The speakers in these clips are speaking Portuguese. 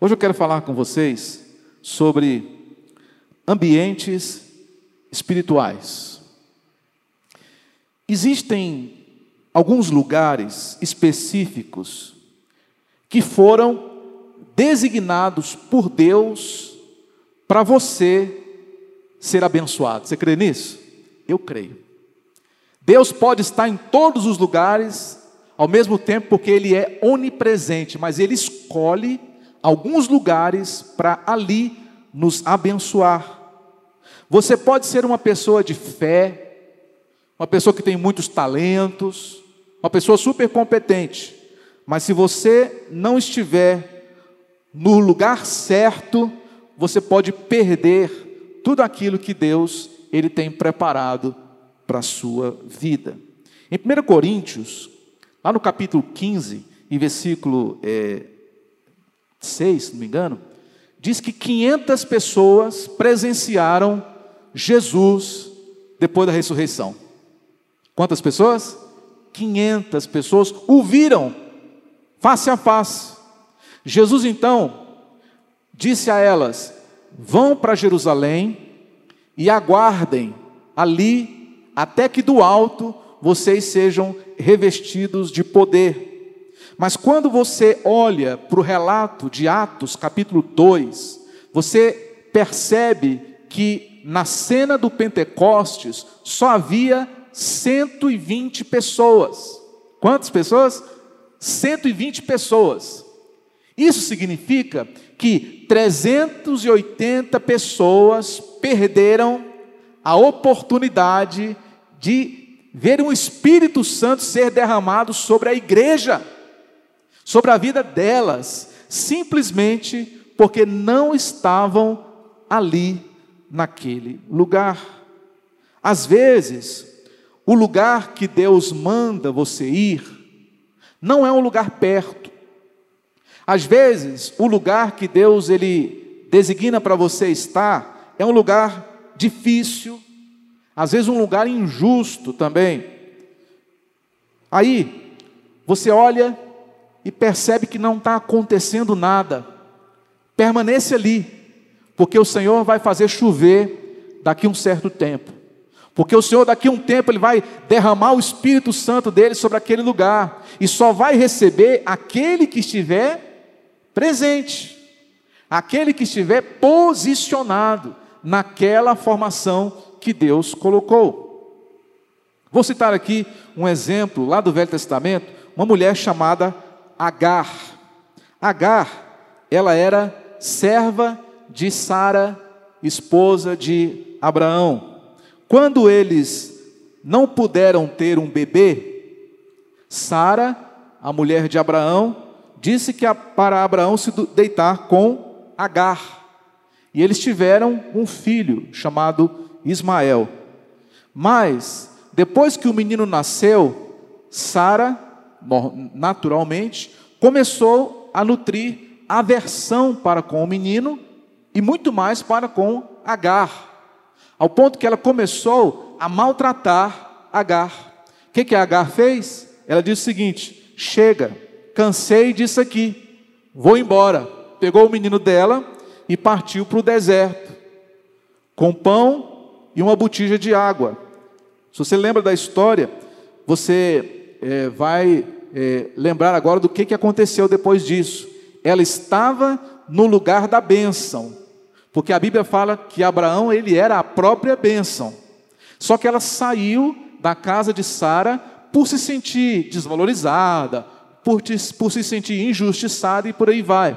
Hoje eu quero falar com vocês sobre ambientes espirituais. Existem alguns lugares específicos que foram designados por Deus para você ser abençoado. Você crê nisso? Eu creio. Deus pode estar em todos os lugares ao mesmo tempo porque ele é onipresente, mas ele escolhe alguns lugares para ali nos abençoar. Você pode ser uma pessoa de fé, uma pessoa que tem muitos talentos, uma pessoa super competente, mas se você não estiver no lugar certo, você pode perder tudo aquilo que Deus ele tem preparado para a sua vida. Em 1 Coríntios, lá no capítulo 15, em versículo é, 6, se não me engano, diz que 500 pessoas presenciaram Jesus depois da ressurreição. Quantas pessoas? 500 pessoas o viram face a face. Jesus então disse a elas: Vão para Jerusalém e aguardem ali até que do alto vocês sejam revestidos de poder. Mas quando você olha para o relato de Atos, capítulo 2, você percebe que na cena do Pentecostes só havia 120 pessoas. Quantas pessoas? 120 pessoas. Isso significa que 380 pessoas perderam a oportunidade de ver o Espírito Santo ser derramado sobre a igreja sobre a vida delas, simplesmente porque não estavam ali naquele lugar. Às vezes, o lugar que Deus manda você ir não é um lugar perto. Às vezes, o lugar que Deus ele designa para você estar é um lugar difícil, às vezes um lugar injusto também. Aí, você olha e percebe que não está acontecendo nada, permaneça ali, porque o Senhor vai fazer chover daqui um certo tempo. Porque o Senhor, daqui a um tempo, Ele vai derramar o Espírito Santo dele sobre aquele lugar, e só vai receber aquele que estiver presente, aquele que estiver posicionado naquela formação que Deus colocou. Vou citar aqui um exemplo lá do Velho Testamento, uma mulher chamada Agar. Agar, ela era serva de Sara, esposa de Abraão. Quando eles não puderam ter um bebê, Sara, a mulher de Abraão, disse que para Abraão se deitar com Agar. E eles tiveram um filho chamado Ismael. Mas, depois que o menino nasceu, Sara naturalmente, começou a nutrir aversão para com o menino e muito mais para com Agar, ao ponto que ela começou a maltratar Agar. O que, que Agar fez? Ela disse o seguinte: chega, cansei disso aqui, vou embora. Pegou o menino dela e partiu para o deserto, com pão e uma botija de água. Se você lembra da história, você é, vai é, lembrar agora do que, que aconteceu depois disso. Ela estava no lugar da bênção, porque a Bíblia fala que Abraão ele era a própria bênção. Só que ela saiu da casa de Sara por se sentir desvalorizada, por, por se sentir injustiçada e por aí vai.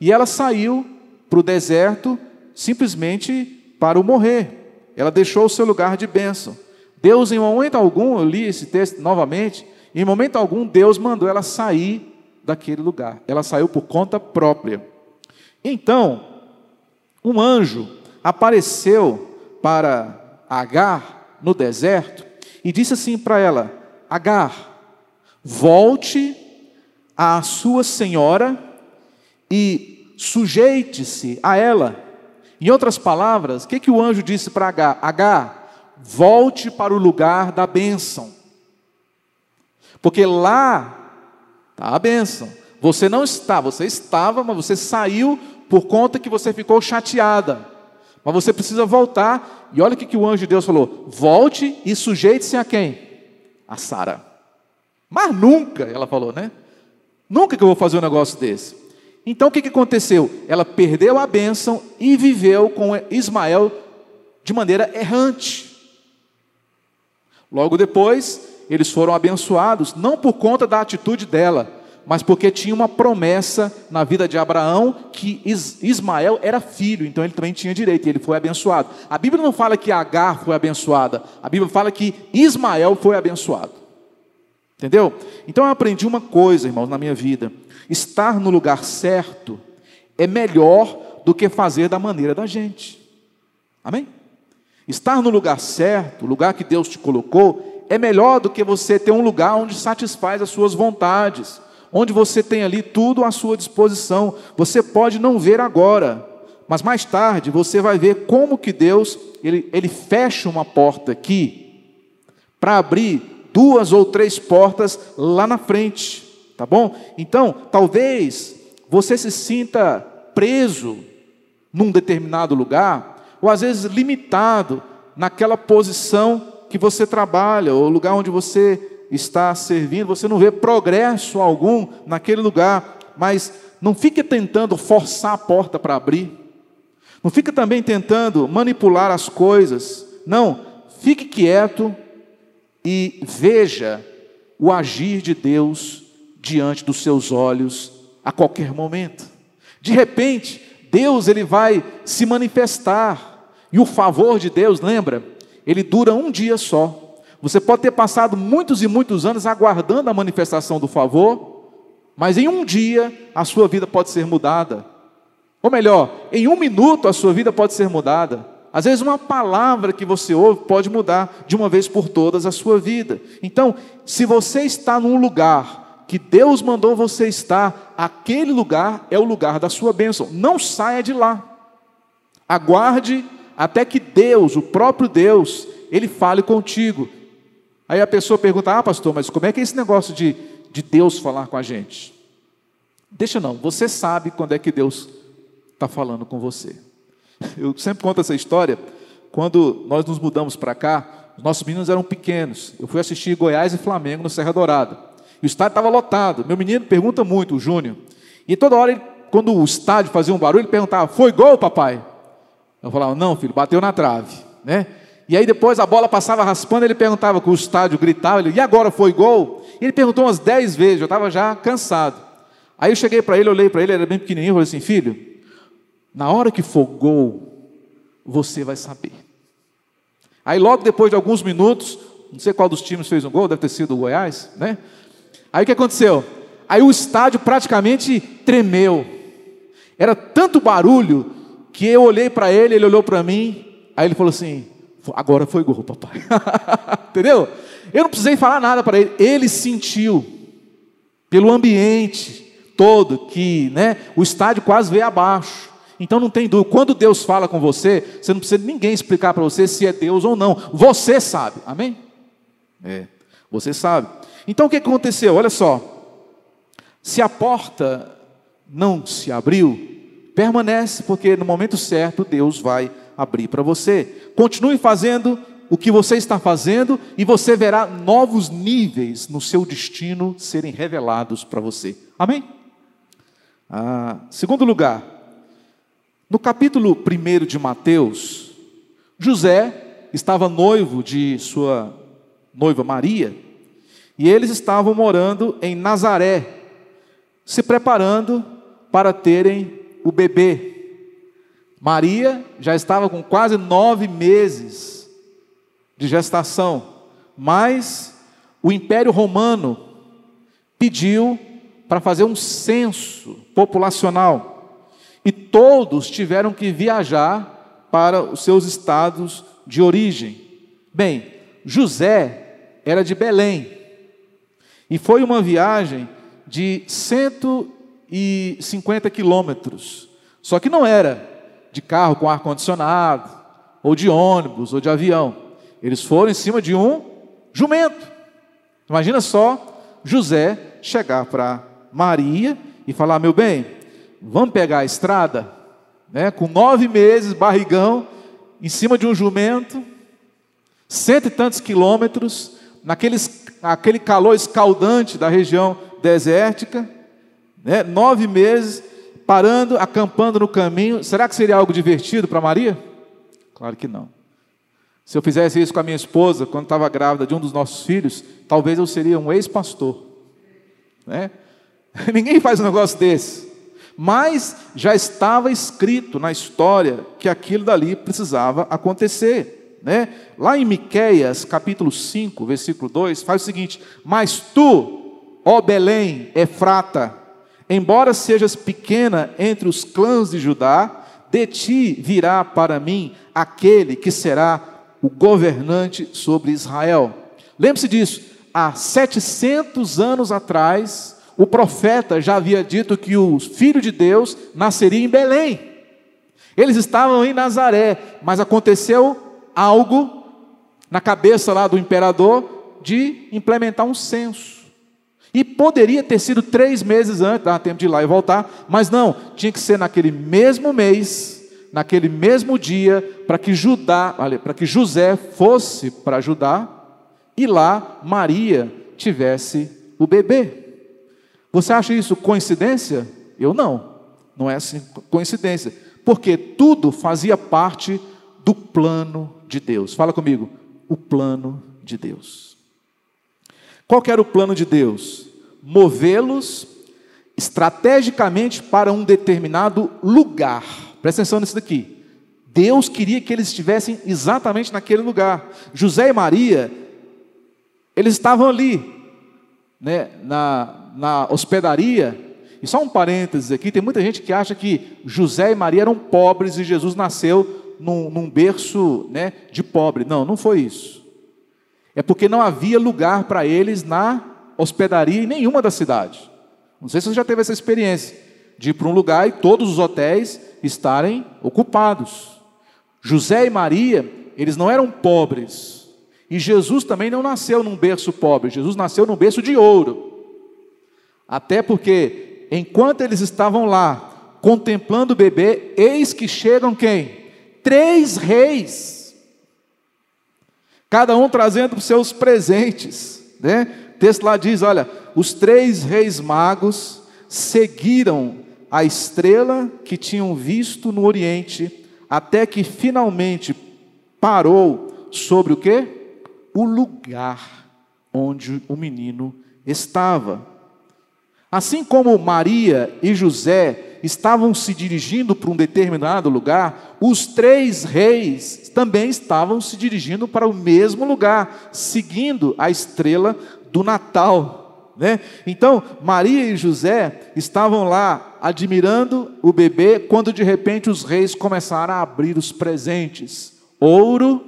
E ela saiu para o deserto simplesmente para o morrer. Ela deixou o seu lugar de bênção. Deus, em momento algum, eu li esse texto novamente, em momento algum, Deus mandou ela sair daquele lugar. Ela saiu por conta própria. Então, um anjo apareceu para Agar no deserto e disse assim para ela: Agar, volte à sua senhora e sujeite-se a ela. Em outras palavras, o que, que o anjo disse para Agar? Agar, volte para o lugar da bênção. Porque lá está a bênção. Você não está, você estava, mas você saiu por conta que você ficou chateada. Mas você precisa voltar. E olha o que, o anjo de Deus falou: volte e sujeite-se a quem? A Sara. Mas nunca, ela falou, né? Nunca que eu vou fazer um negócio desse. Então o que, que aconteceu? Ela perdeu a bênção e viveu com Ismael de maneira errante. Logo depois, eles foram abençoados, não por conta da atitude dela, mas porque tinha uma promessa na vida de Abraão que Ismael era filho, então ele também tinha direito, e ele foi abençoado. A Bíblia não fala que Agar foi abençoada, a Bíblia fala que Ismael foi abençoado. Entendeu? Então eu aprendi uma coisa, irmãos, na minha vida: estar no lugar certo é melhor do que fazer da maneira da gente. Amém? Estar no lugar certo, o lugar que Deus te colocou, é melhor do que você ter um lugar onde satisfaz as suas vontades, onde você tem ali tudo à sua disposição. Você pode não ver agora, mas mais tarde você vai ver como que Deus ele, ele fecha uma porta aqui para abrir duas ou três portas lá na frente, tá bom? Então, talvez você se sinta preso num determinado lugar ou às vezes limitado naquela posição que você trabalha, ou lugar onde você está servindo, você não vê progresso algum naquele lugar, mas não fique tentando forçar a porta para abrir, não fique também tentando manipular as coisas, não, fique quieto e veja o agir de Deus diante dos seus olhos a qualquer momento. De repente, Deus ele vai se manifestar e o favor de Deus, lembra? Ele dura um dia só. Você pode ter passado muitos e muitos anos aguardando a manifestação do favor, mas em um dia a sua vida pode ser mudada. Ou melhor, em um minuto a sua vida pode ser mudada. Às vezes, uma palavra que você ouve pode mudar de uma vez por todas a sua vida. Então, se você está num lugar que Deus mandou você estar, aquele lugar é o lugar da sua bênção. Não saia de lá. Aguarde até que Deus, o próprio Deus, ele fale contigo. Aí a pessoa pergunta: Ah, pastor, mas como é que é esse negócio de, de Deus falar com a gente? Deixa não, você sabe quando é que Deus está falando com você. Eu sempre conto essa história. Quando nós nos mudamos para cá, os nossos meninos eram pequenos. Eu fui assistir Goiás e Flamengo no Serra Dourada. E o estádio estava lotado. Meu menino pergunta muito, o Júnior. E toda hora, ele, quando o estádio fazia um barulho, ele perguntava: Foi gol, papai? Eu falava, não, filho, bateu na trave, né? E aí depois a bola passava raspando, ele perguntava com o estádio gritava, ele, e agora foi gol? Ele perguntou umas dez vezes, eu estava já cansado. Aí eu cheguei para ele, olhei para ele, ele era bem pequenininho, eu falei assim, filho, na hora que for gol, você vai saber. Aí logo depois de alguns minutos, não sei qual dos times fez um gol, deve ter sido o Goiás, né? Aí o que aconteceu? Aí o estádio praticamente tremeu. Era tanto barulho que eu olhei para ele, ele olhou para mim, aí ele falou assim: agora foi gol, papai. Entendeu? Eu não precisei falar nada para ele, ele sentiu, pelo ambiente todo, que né, o estádio quase veio abaixo. Então não tem dúvida, quando Deus fala com você, você não precisa de ninguém explicar para você se é Deus ou não, você sabe, amém? É, você sabe. Então o que aconteceu? Olha só, se a porta não se abriu, Permanece, porque no momento certo Deus vai abrir para você. Continue fazendo o que você está fazendo e você verá novos níveis no seu destino serem revelados para você. Amém? Ah, segundo lugar, no capítulo 1 de Mateus, José estava noivo de sua noiva Maria e eles estavam morando em Nazaré, se preparando para terem o bebê. Maria já estava com quase nove meses de gestação, mas o Império Romano pediu para fazer um censo populacional e todos tiveram que viajar para os seus estados de origem. Bem, José era de Belém e foi uma viagem de cento e 50 quilômetros. Só que não era de carro com ar-condicionado, ou de ônibus, ou de avião. Eles foram em cima de um jumento. Imagina só José chegar para Maria e falar: meu bem, vamos pegar a estrada, né, com nove meses, barrigão, em cima de um jumento, cento e tantos quilômetros, naqueles, aquele calor escaldante da região desértica, né, nove meses, parando, acampando no caminho. Será que seria algo divertido para Maria? Claro que não. Se eu fizesse isso com a minha esposa, quando estava grávida de um dos nossos filhos, talvez eu seria um ex-pastor. Né? Ninguém faz um negócio desse. Mas já estava escrito na história que aquilo dali precisava acontecer. Né? Lá em Miqueias, capítulo 5, versículo 2, faz o seguinte: Mas tu, ó Belém, Efrata, embora sejas pequena entre os clãs de Judá, de ti virá para mim aquele que será o governante sobre Israel. Lembre-se disso, há 700 anos atrás, o profeta já havia dito que o filho de Deus nasceria em Belém. Eles estavam em Nazaré, mas aconteceu algo na cabeça lá do imperador de implementar um censo. E poderia ter sido três meses antes, dá tempo de ir lá e voltar, mas não, tinha que ser naquele mesmo mês, naquele mesmo dia para que Judá, para que José fosse para Judá e lá Maria tivesse o bebê. Você acha isso coincidência? Eu não. Não é assim coincidência, porque tudo fazia parte do plano de Deus. Fala comigo, o plano de Deus. Qual era o plano de Deus? Movê-los estrategicamente para um determinado lugar Presta atenção nisso daqui. Deus queria que eles estivessem exatamente naquele lugar. José e Maria, eles estavam ali, né, na, na hospedaria. E só um parênteses aqui: tem muita gente que acha que José e Maria eram pobres e Jesus nasceu num, num berço né, de pobre. Não, não foi isso. É porque não havia lugar para eles na hospedaria em nenhuma da cidade. Não sei se você já teve essa experiência de ir para um lugar e todos os hotéis estarem ocupados. José e Maria, eles não eram pobres. E Jesus também não nasceu num berço pobre, Jesus nasceu num berço de ouro. Até porque, enquanto eles estavam lá, contemplando o bebê, eis que chegam quem? Três reis, cada um trazendo os seus presentes. Né? O texto lá diz: olha, os três reis magos seguiram a estrela que tinham visto no Oriente, até que finalmente parou sobre o que? O lugar onde o menino estava. Assim como Maria e José estavam se dirigindo para um determinado lugar, os três reis também estavam se dirigindo para o mesmo lugar, seguindo a estrela do Natal. Né? Então, Maria e José estavam lá admirando o bebê, quando de repente os reis começaram a abrir os presentes: ouro,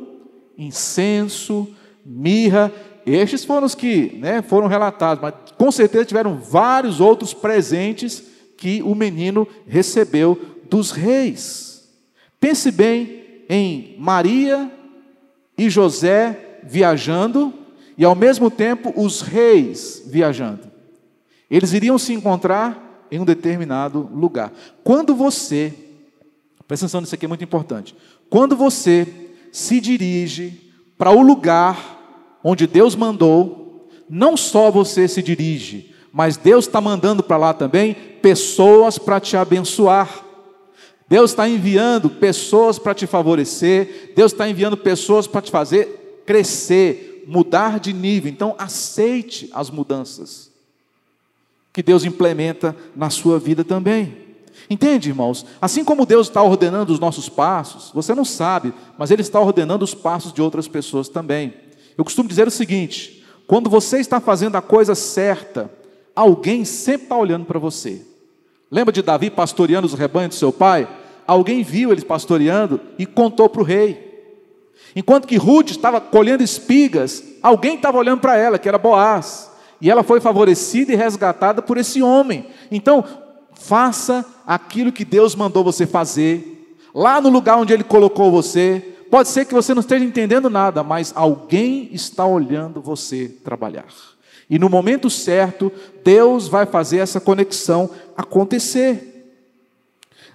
incenso, mirra. Estes foram os que né, foram relatados, mas com certeza tiveram vários outros presentes que o menino recebeu dos reis. Pense bem em Maria e José viajando e ao mesmo tempo os reis viajando. Eles iriam se encontrar em um determinado lugar. Quando você, presta atenção nisso aqui é muito importante. Quando você se dirige para o lugar onde Deus mandou, não só você se dirige, mas Deus está mandando para lá também pessoas para te abençoar. Deus está enviando pessoas para te favorecer, Deus está enviando pessoas para te fazer crescer, mudar de nível. Então, aceite as mudanças que Deus implementa na sua vida também. Entende, irmãos? Assim como Deus está ordenando os nossos passos, você não sabe, mas Ele está ordenando os passos de outras pessoas também. Eu costumo dizer o seguinte: quando você está fazendo a coisa certa, alguém sempre está olhando para você. Lembra de Davi pastoreando os rebanhos do seu pai? Alguém viu ele pastoreando e contou para o rei. Enquanto que Ruth estava colhendo espigas, alguém estava olhando para ela, que era Boaz. E ela foi favorecida e resgatada por esse homem. Então, faça aquilo que Deus mandou você fazer, lá no lugar onde Ele colocou você. Pode ser que você não esteja entendendo nada, mas alguém está olhando você trabalhar. E no momento certo, Deus vai fazer essa conexão acontecer.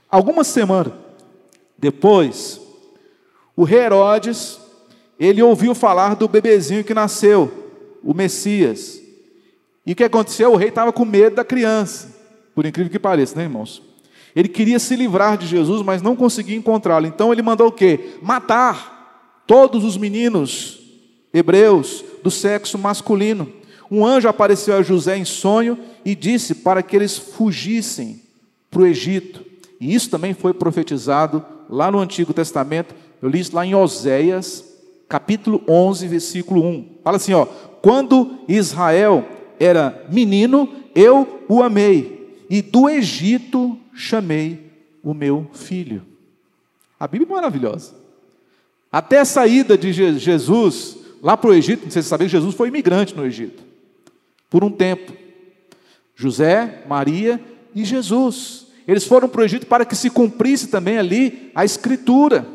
Algumas semanas depois, o rei Herodes, ele ouviu falar do bebezinho que nasceu, o Messias. E o que aconteceu? O rei estava com medo da criança, por incrível que pareça, né, irmãos? Ele queria se livrar de Jesus, mas não conseguia encontrá-lo. Então ele mandou o quê? Matar todos os meninos hebreus do sexo masculino. Um anjo apareceu a José em sonho e disse para que eles fugissem para o Egito. E isso também foi profetizado lá no Antigo Testamento. Eu li isso lá em Oséias, capítulo 11, versículo 1. Fala assim, ó: "Quando Israel era menino, eu o amei, e do Egito chamei o meu filho." A Bíblia é maravilhosa. Até a saída de Jesus lá para o Egito, não sei se você sabia que Jesus foi imigrante no Egito por um tempo. José, Maria e Jesus. Eles foram para o Egito para que se cumprisse também ali a Escritura.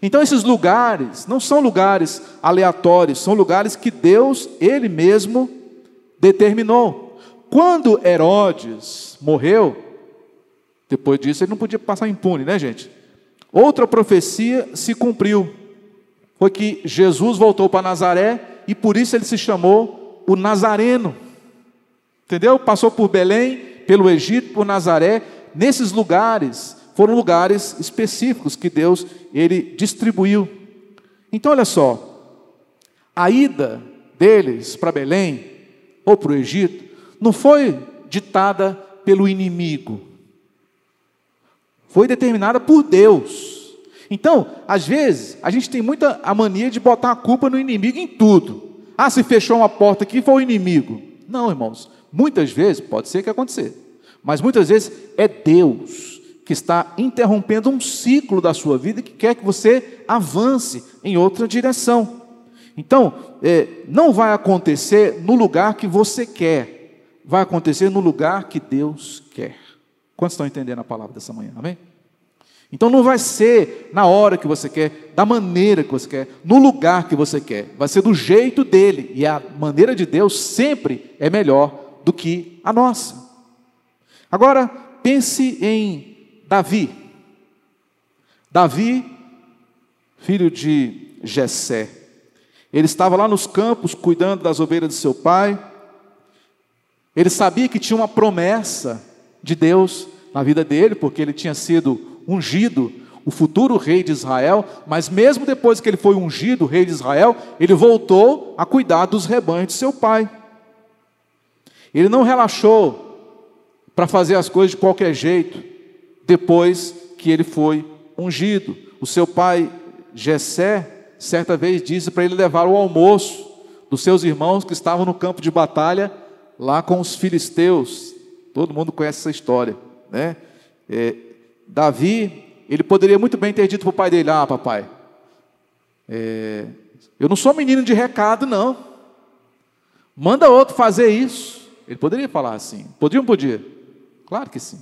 Então, esses lugares não são lugares aleatórios, são lugares que Deus, Ele mesmo, determinou. Quando Herodes morreu, depois disso ele não podia passar impune, né, gente? Outra profecia se cumpriu. Foi que Jesus voltou para Nazaré e por isso ele se chamou o Nazareno. Entendeu? Passou por Belém, pelo Egito, por Nazaré. Nesses lugares foram lugares específicos que Deus ele distribuiu. Então olha só, a ida deles para Belém ou para o Egito não foi ditada pelo inimigo. Foi determinada por Deus. Então, às vezes, a gente tem muita a mania de botar a culpa no inimigo em tudo. Ah, se fechou uma porta aqui, foi o inimigo. Não, irmãos. Muitas vezes, pode ser que aconteça, mas muitas vezes é Deus que está interrompendo um ciclo da sua vida que quer que você avance em outra direção. Então, é, não vai acontecer no lugar que você quer, vai acontecer no lugar que Deus quer. Quantos estão entendendo a palavra dessa manhã? Amém? Então não vai ser na hora que você quer, da maneira que você quer, no lugar que você quer. Vai ser do jeito dele. E a maneira de Deus sempre é melhor do que a nossa. Agora, pense em Davi. Davi, filho de Jessé. Ele estava lá nos campos cuidando das ovelhas de seu pai. Ele sabia que tinha uma promessa de Deus na vida dele, porque ele tinha sido ungido, o futuro rei de Israel, mas mesmo depois que ele foi ungido, rei de Israel, ele voltou a cuidar dos rebanhos de seu pai. Ele não relaxou para fazer as coisas de qualquer jeito, depois que ele foi ungido. O seu pai, Jessé, certa vez disse para ele levar o almoço dos seus irmãos que estavam no campo de batalha, lá com os filisteus. Todo mundo conhece essa história, né? É, Davi, ele poderia muito bem ter dito para o pai dele: Ah, papai, é, eu não sou menino de recado, não. Manda outro fazer isso. Ele poderia falar assim. Podia ou não podia? Claro que sim.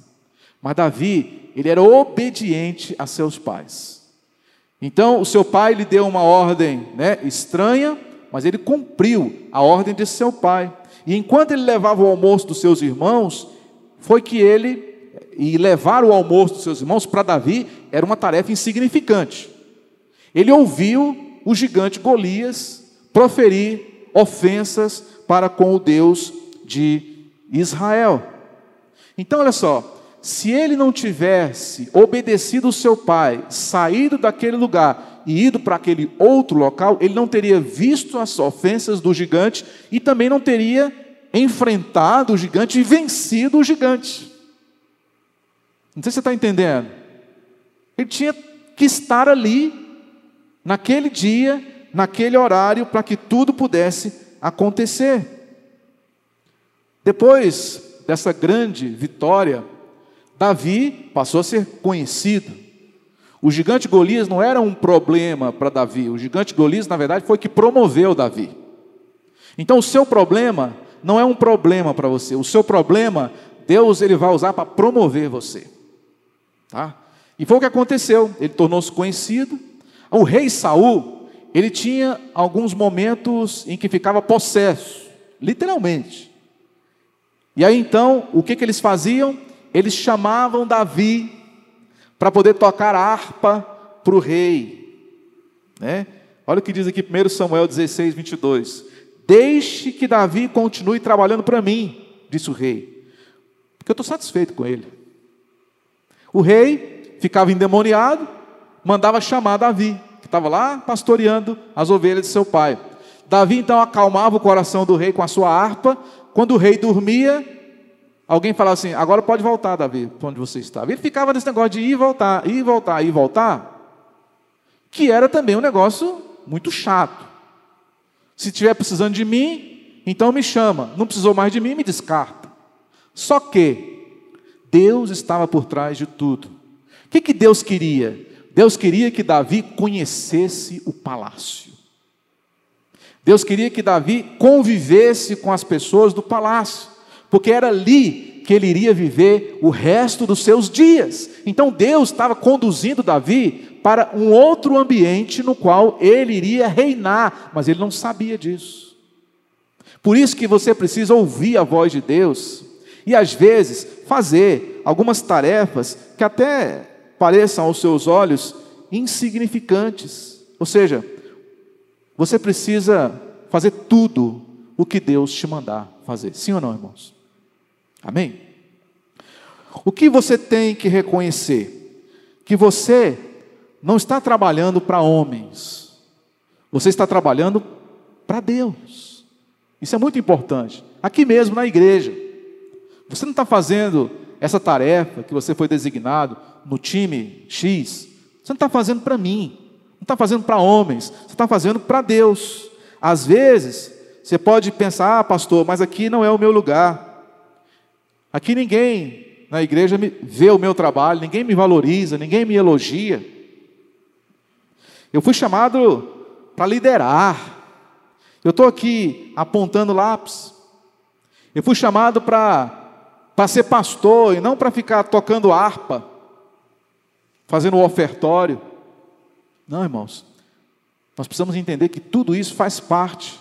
Mas Davi, ele era obediente a seus pais. Então, o seu pai lhe deu uma ordem né, estranha, mas ele cumpriu a ordem de seu pai. E enquanto ele levava o almoço dos seus irmãos, foi que ele e levar o almoço dos seus irmãos para Davi era uma tarefa insignificante. Ele ouviu o gigante Golias proferir ofensas para com o Deus de Israel. Então, olha só, se ele não tivesse obedecido o seu pai, saído daquele lugar e ido para aquele outro local, ele não teria visto as ofensas do gigante e também não teria enfrentado o gigante e vencido o gigante. Não sei se você está entendendo. Ele tinha que estar ali, naquele dia, naquele horário, para que tudo pudesse acontecer. Depois dessa grande vitória, Davi passou a ser conhecido. O gigante Golias não era um problema para Davi, o gigante Golias, na verdade, foi que promoveu Davi. Então, o seu problema não é um problema para você, o seu problema, Deus ele vai usar para promover você. Tá? E foi o que aconteceu. Ele tornou-se conhecido. O rei Saul, ele tinha alguns momentos em que ficava possesso. literalmente. E aí então, o que, que eles faziam? Eles chamavam Davi para poder tocar harpa para o rei. Né? Olha o que diz aqui 1 Samuel 16, 22. Deixe que Davi continue trabalhando para mim, disse o rei, porque eu estou satisfeito com ele. O rei ficava endemoniado, mandava chamar Davi, que estava lá pastoreando as ovelhas de seu pai. Davi então acalmava o coração do rei com a sua harpa. Quando o rei dormia, alguém falava assim: agora pode voltar, Davi, para onde você estava. Ele ficava nesse negócio de ir e voltar, ir e voltar, ir e voltar, que era também um negócio muito chato. Se estiver precisando de mim, então me chama. Não precisou mais de mim, me descarta. Só que Deus estava por trás de tudo. O que, que Deus queria? Deus queria que Davi conhecesse o palácio. Deus queria que Davi convivesse com as pessoas do palácio, porque era ali que ele iria viver o resto dos seus dias. Então Deus estava conduzindo Davi para um outro ambiente no qual ele iria reinar, mas ele não sabia disso. Por isso que você precisa ouvir a voz de Deus e às vezes fazer algumas tarefas que até pareçam aos seus olhos insignificantes. Ou seja, você precisa fazer tudo o que Deus te mandar fazer. Sim ou não, irmãos? Amém? O que você tem que reconhecer? Que você não está trabalhando para homens, você está trabalhando para Deus. Isso é muito importante. Aqui mesmo na igreja, você não está fazendo essa tarefa que você foi designado no time X, você não está fazendo para mim, não está fazendo para homens, você está fazendo para Deus. Às vezes, você pode pensar, ah, pastor, mas aqui não é o meu lugar. Aqui ninguém na igreja vê o meu trabalho, ninguém me valoriza, ninguém me elogia. Eu fui chamado para liderar. Eu estou aqui apontando lápis. Eu fui chamado para para ser pastor e não para ficar tocando harpa, fazendo o ofertório. Não, irmãos. Nós precisamos entender que tudo isso faz parte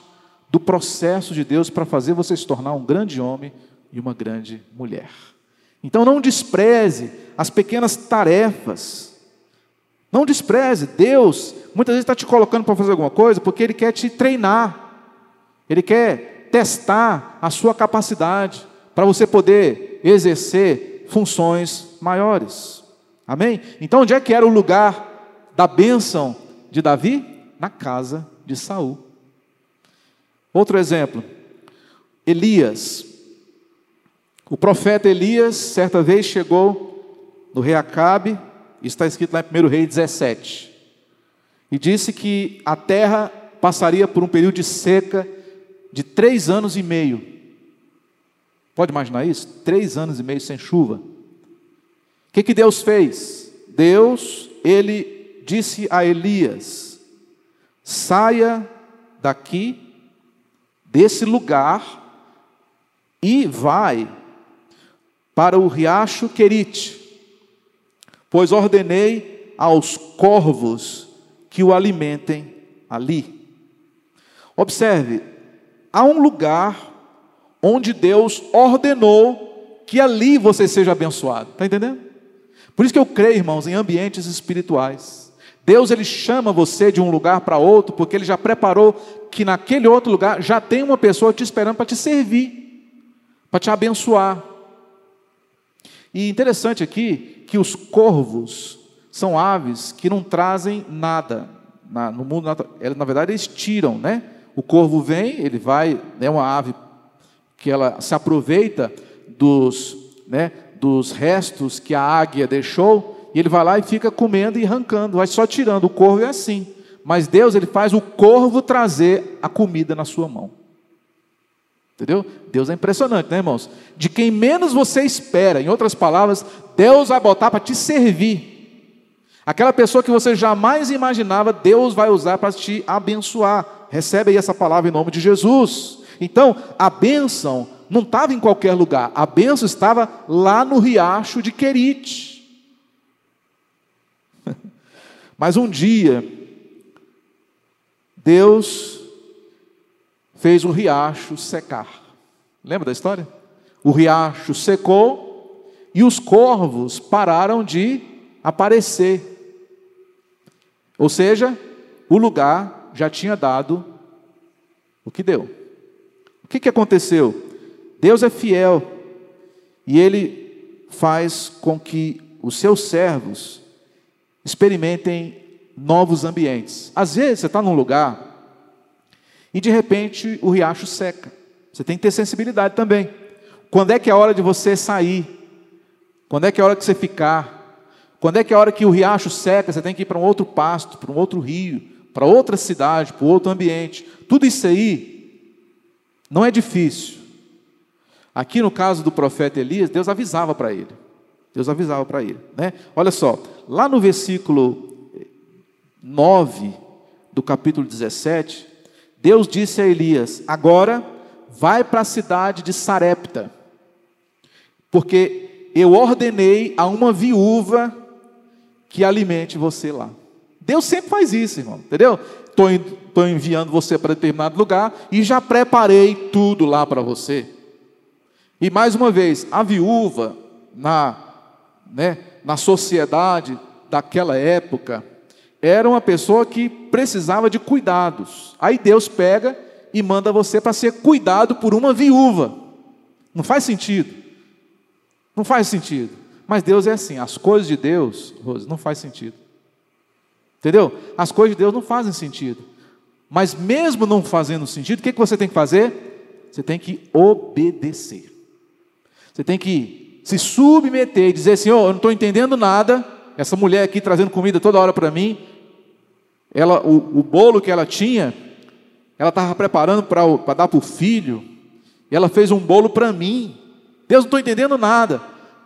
do processo de Deus para fazer você se tornar um grande homem e uma grande mulher. Então não despreze as pequenas tarefas. Não despreze. Deus muitas vezes está te colocando para fazer alguma coisa porque Ele quer te treinar. Ele quer testar a sua capacidade para você poder exercer funções maiores. Amém? Então onde é que era o lugar da bênção de Davi? na casa de Saul. Outro exemplo, Elias. O profeta Elias, certa vez, chegou no rei Acabe, está escrito lá em 1 Rei 17, e disse que a terra passaria por um período de seca de três anos e meio. Pode imaginar isso? Três anos e meio sem chuva. O que, que Deus fez? Deus, ele disse a Elias: saia daqui, desse lugar, e vai para o riacho Querite, pois ordenei aos corvos que o alimentem ali. Observe, há um lugar onde Deus ordenou que ali você seja abençoado. Está entendendo? Por isso que eu creio, irmãos, em ambientes espirituais. Deus ele chama você de um lugar para outro, porque ele já preparou que naquele outro lugar já tem uma pessoa te esperando para te servir, para te abençoar. E interessante aqui que os corvos são aves que não trazem nada na, no mundo natural. Na verdade, eles tiram, né? O corvo vem, ele vai, é uma ave que ela se aproveita dos, né, dos restos que a águia deixou e ele vai lá e fica comendo e arrancando, vai só tirando. O corvo é assim. Mas Deus, ele faz o corvo trazer a comida na sua mão. Entendeu? Deus é impressionante, né, irmãos? De quem menos você espera, em outras palavras, Deus vai botar para te servir. Aquela pessoa que você jamais imaginava, Deus vai usar para te abençoar. Recebe aí essa palavra em nome de Jesus. Então, a bênção não estava em qualquer lugar, a bênção estava lá no riacho de Querite. Mas um dia, Deus fez o riacho secar. Lembra da história? O riacho secou e os corvos pararam de aparecer. Ou seja, o lugar já tinha dado o que deu. O que, que aconteceu? Deus é fiel e Ele faz com que os seus servos experimentem novos ambientes. Às vezes você está num lugar e de repente o riacho seca. Você tem que ter sensibilidade também. Quando é que é a hora de você sair? Quando é que é a hora de você ficar? Quando é que é a hora que o riacho seca, você tem que ir para um outro pasto, para um outro rio, para outra cidade, para outro ambiente. Tudo isso aí não é difícil. Aqui no caso do profeta Elias, Deus avisava para ele. Deus avisava para ele. Né? Olha só, lá no versículo 9 do capítulo 17, Deus disse a Elias: Agora vai para a cidade de Sarepta, porque eu ordenei a uma viúva que alimente você lá. Deus sempre faz isso, irmão, entendeu? Estou enviando você para determinado lugar e já preparei tudo lá para você. E mais uma vez, a viúva, na, né, na sociedade daquela época, era uma pessoa que precisava de cuidados. Aí Deus pega e manda você para ser cuidado por uma viúva. Não faz sentido. Não faz sentido. Mas Deus é assim, as coisas de Deus, Rose, não faz sentido. Entendeu? As coisas de Deus não fazem sentido. Mas mesmo não fazendo sentido, o que, que você tem que fazer? Você tem que obedecer. Você tem que se submeter e dizer oh, eu não estou entendendo nada. Essa mulher aqui trazendo comida toda hora para mim. Ela, o, o, bolo que ela tinha, ela estava preparando para dar para o filho. E ela fez um bolo para mim. Deus não estou entendendo nada.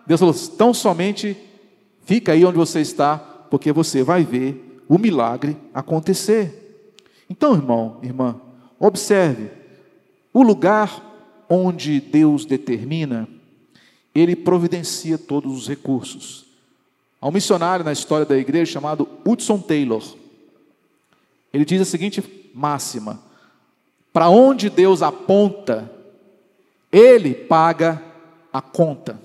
Deus falou: tão somente fica aí onde você está, porque você vai ver o milagre acontecer. Então, irmão, irmã, observe: o lugar onde Deus determina, Ele providencia todos os recursos. Há um missionário na história da igreja chamado Hudson Taylor. Ele diz a seguinte máxima: para onde Deus aponta, Ele paga a conta.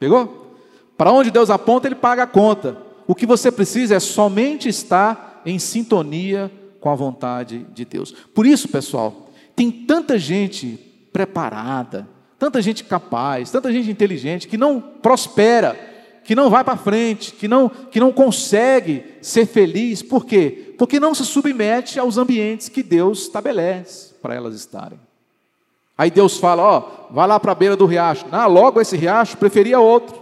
Pegou? Para onde Deus aponta, Ele paga a conta. O que você precisa é somente estar em sintonia com a vontade de Deus. Por isso, pessoal, tem tanta gente preparada, tanta gente capaz, tanta gente inteligente que não prospera, que não vai para frente, que não, que não consegue ser feliz. Por quê? Porque não se submete aos ambientes que Deus estabelece para elas estarem. Aí Deus fala: Ó, vai lá para a beira do riacho. Ah, logo esse riacho, preferia outro.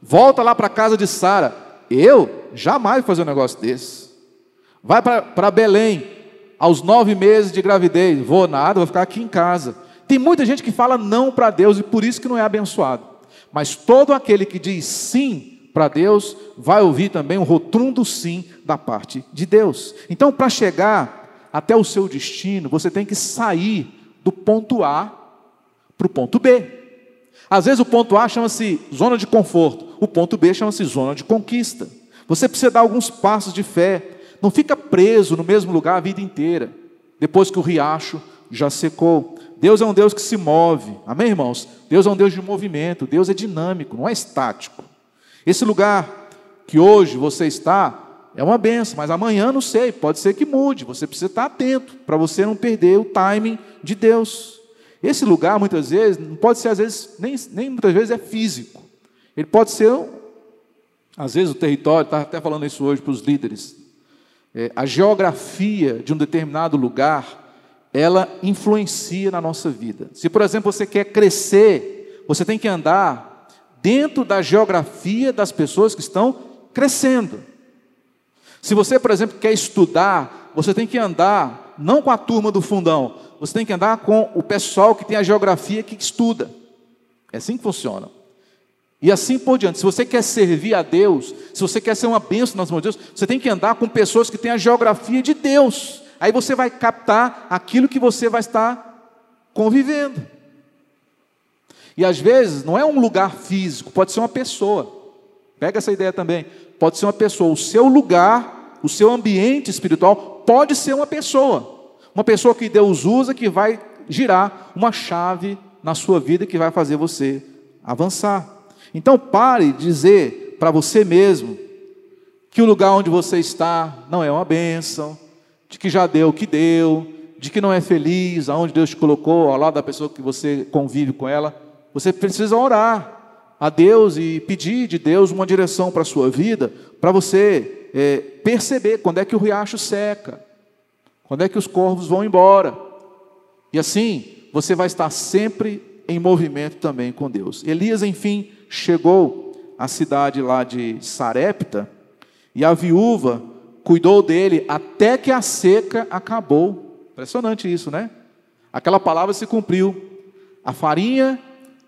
Volta lá para a casa de Sara. Eu jamais vou fazer um negócio desse. Vai para Belém, aos nove meses de gravidez. Vou nada, vou ficar aqui em casa. Tem muita gente que fala não para Deus e por isso que não é abençoado. Mas todo aquele que diz sim para Deus vai ouvir também um rotundo sim da parte de Deus. Então, para chegar até o seu destino, você tem que sair do ponto A para o ponto B. Às vezes o ponto A chama-se zona de conforto, o ponto B chama-se zona de conquista. Você precisa dar alguns passos de fé. Não fica preso no mesmo lugar a vida inteira, depois que o riacho já secou. Deus é um Deus que se move. Amém, irmãos? Deus é um Deus de movimento, Deus é dinâmico, não é estático. Esse lugar que hoje você está é uma benção, mas amanhã não sei, pode ser que mude. Você precisa estar atento para você não perder o timing de Deus. Esse lugar, muitas vezes, não pode ser, às vezes, nem, nem muitas vezes é físico. Ele pode ser, às vezes, o território, estava até falando isso hoje para os líderes. É, a geografia de um determinado lugar, ela influencia na nossa vida. Se, por exemplo, você quer crescer, você tem que andar dentro da geografia das pessoas que estão crescendo. Se você, por exemplo, quer estudar, você tem que andar não com a turma do fundão, você tem que andar com o pessoal que tem a geografia que estuda. É assim que funciona. E assim por diante. Se você quer servir a Deus, se você quer ser uma bênção nas mãos de Deus, você tem que andar com pessoas que têm a geografia de Deus. Aí você vai captar aquilo que você vai estar convivendo. E às vezes não é um lugar físico, pode ser uma pessoa. Pega essa ideia também pode ser uma pessoa. O seu lugar, o seu ambiente espiritual pode ser uma pessoa. Uma pessoa que Deus usa que vai girar uma chave na sua vida que vai fazer você avançar. Então pare de dizer para você mesmo que o lugar onde você está não é uma bênção, de que já deu o que deu, de que não é feliz, aonde Deus te colocou, ao lado da pessoa que você convive com ela. Você precisa orar a Deus e pedir de Deus uma direção para a sua vida, para você é, perceber quando é que o riacho seca, quando é que os corvos vão embora. E assim, você vai estar sempre em movimento também com Deus. Elias, enfim, chegou à cidade lá de Sarepta, e a viúva cuidou dele até que a seca acabou. Impressionante isso, né? Aquela palavra se cumpriu. A farinha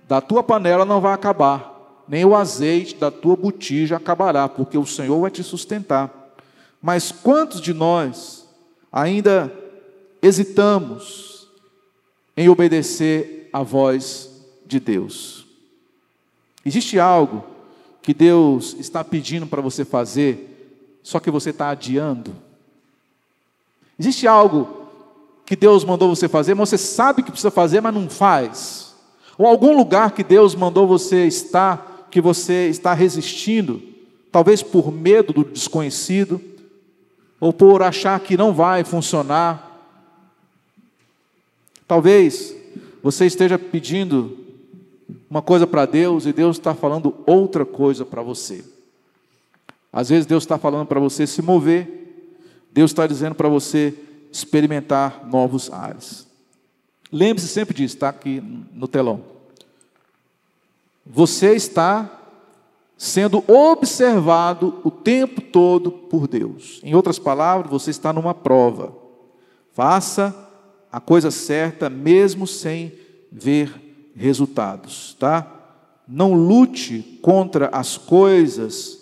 da tua panela não vai acabar, nem o azeite da tua botija acabará, porque o Senhor vai te sustentar. Mas quantos de nós ainda hesitamos em obedecer à voz de Deus? Existe algo que Deus está pedindo para você fazer só que você está adiando? Existe algo que Deus mandou você fazer, mas você sabe que precisa fazer, mas não faz? Ou algum lugar que Deus mandou você estar, que você está resistindo, talvez por medo do desconhecido, ou por achar que não vai funcionar? Talvez você esteja pedindo uma coisa para Deus e Deus está falando outra coisa para você. Às vezes Deus está falando para você se mover, Deus está dizendo para você experimentar novos ares. Lembre-se sempre disso, está aqui no telão. Você está sendo observado o tempo todo por Deus. Em outras palavras, você está numa prova. Faça a coisa certa mesmo sem ver resultados, tá? Não lute contra as coisas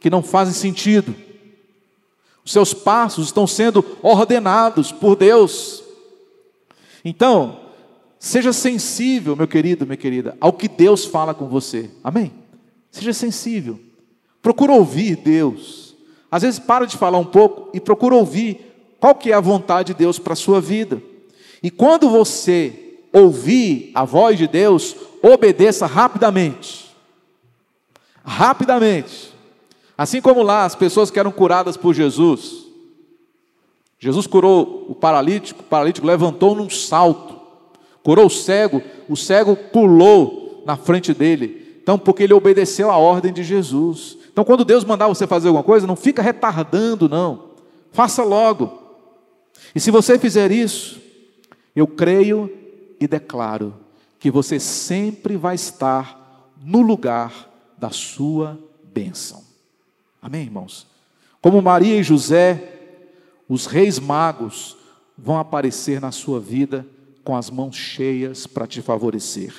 que não fazem sentido. Os seus passos estão sendo ordenados por Deus. Então, seja sensível, meu querido, minha querida, ao que Deus fala com você. Amém? Seja sensível. Procura ouvir Deus. Às vezes para de falar um pouco e procura ouvir qual que é a vontade de Deus para a sua vida. E quando você ouvir a voz de Deus, obedeça rapidamente. Rapidamente. Assim como lá as pessoas que eram curadas por Jesus, Jesus curou o paralítico, o paralítico levantou num salto, curou o cego, o cego pulou na frente dele. Então, porque ele obedeceu a ordem de Jesus. Então, quando Deus mandar você fazer alguma coisa, não fica retardando, não. Faça logo. E se você fizer isso, eu creio e declaro que você sempre vai estar no lugar da sua bênção. Amém, irmãos? Como Maria e José, os reis magos vão aparecer na sua vida com as mãos cheias para te favorecer.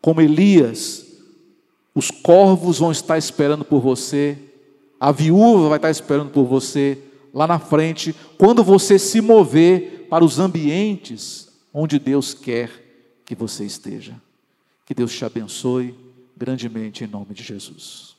Como Elias, os corvos vão estar esperando por você, a viúva vai estar esperando por você lá na frente, quando você se mover para os ambientes onde Deus quer que você esteja. Que Deus te abençoe grandemente em nome de Jesus.